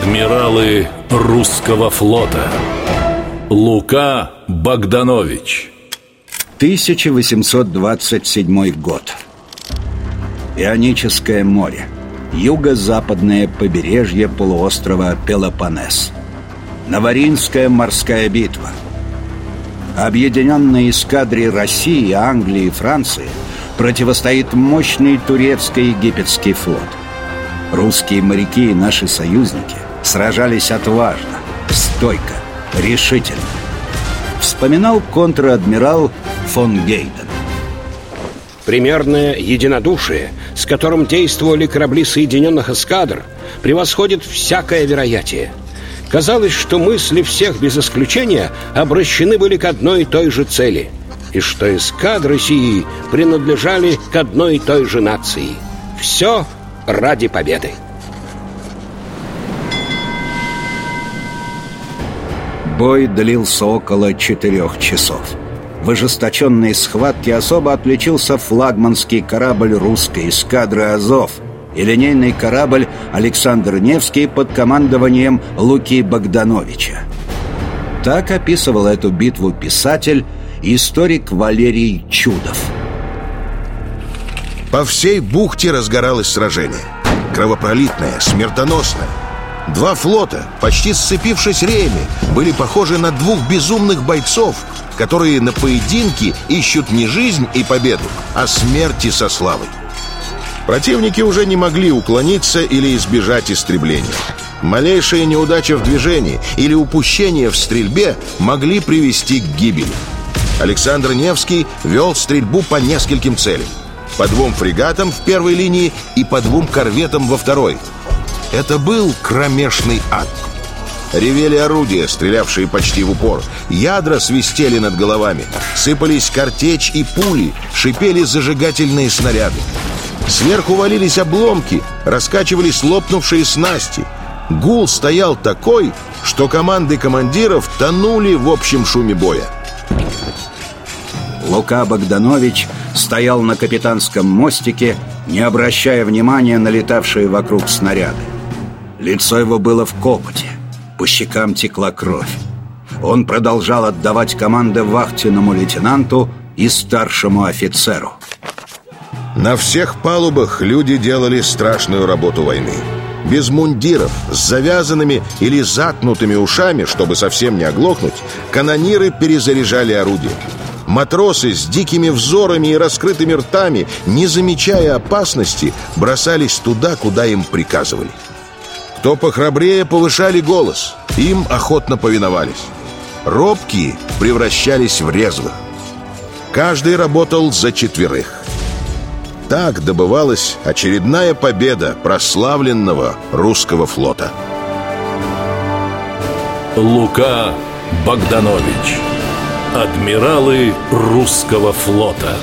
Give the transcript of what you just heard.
Адмиралы русского флота. Лука Богданович. 1827 год. Ионическое море. Юго-западное побережье полуострова Пелопоннес Новоринская морская битва. Объединенной эскадре России, Англии и Франции противостоит мощный турецко-египетский флот. Русские моряки и наши союзники сражались отважно, стойко, решительно. Вспоминал контр-адмирал фон Гейден. Примерное единодушие, с которым действовали корабли Соединенных эскадр, превосходит всякое вероятие. Казалось, что мысли всех без исключения обращены были к одной и той же цели, и что эскадры сии принадлежали к одной и той же нации. Все ради победы. Бой длился около четырех часов. В ожесточенной схватке особо отличился флагманский корабль русской эскадры «Азов» и линейный корабль «Александр Невский» под командованием Луки Богдановича. Так описывал эту битву писатель и историк Валерий Чудов. По всей бухте разгоралось сражение. Кровопролитное, смертоносное. Два флота, почти сцепившись реями, были похожи на двух безумных бойцов, которые на поединке ищут не жизнь и победу, а смерти со славой. Противники уже не могли уклониться или избежать истребления. Малейшая неудача в движении или упущение в стрельбе могли привести к гибели. Александр Невский вел стрельбу по нескольким целям. По двум фрегатам в первой линии и по двум корветам во второй – это был кромешный ад. Ревели орудия, стрелявшие почти в упор. Ядра свистели над головами. Сыпались картечь и пули, шипели зажигательные снаряды. Сверху валились обломки, раскачивались лопнувшие снасти. Гул стоял такой, что команды командиров тонули в общем шуме боя. Лука Богданович стоял на капитанском мостике, не обращая внимания на летавшие вокруг снаряды. Лицо его было в копоте, по щекам текла кровь. Он продолжал отдавать команды вахтенному лейтенанту и старшему офицеру. На всех палубах люди делали страшную работу войны. Без мундиров, с завязанными или заткнутыми ушами, чтобы совсем не оглохнуть, канониры перезаряжали орудия. Матросы с дикими взорами и раскрытыми ртами, не замечая опасности, бросались туда, куда им приказывали. Кто похрабрее, повышали голос. Им охотно повиновались. Робкие превращались в резвых. Каждый работал за четверых. Так добывалась очередная победа прославленного русского флота. Лука Богданович Адмиралы русского флота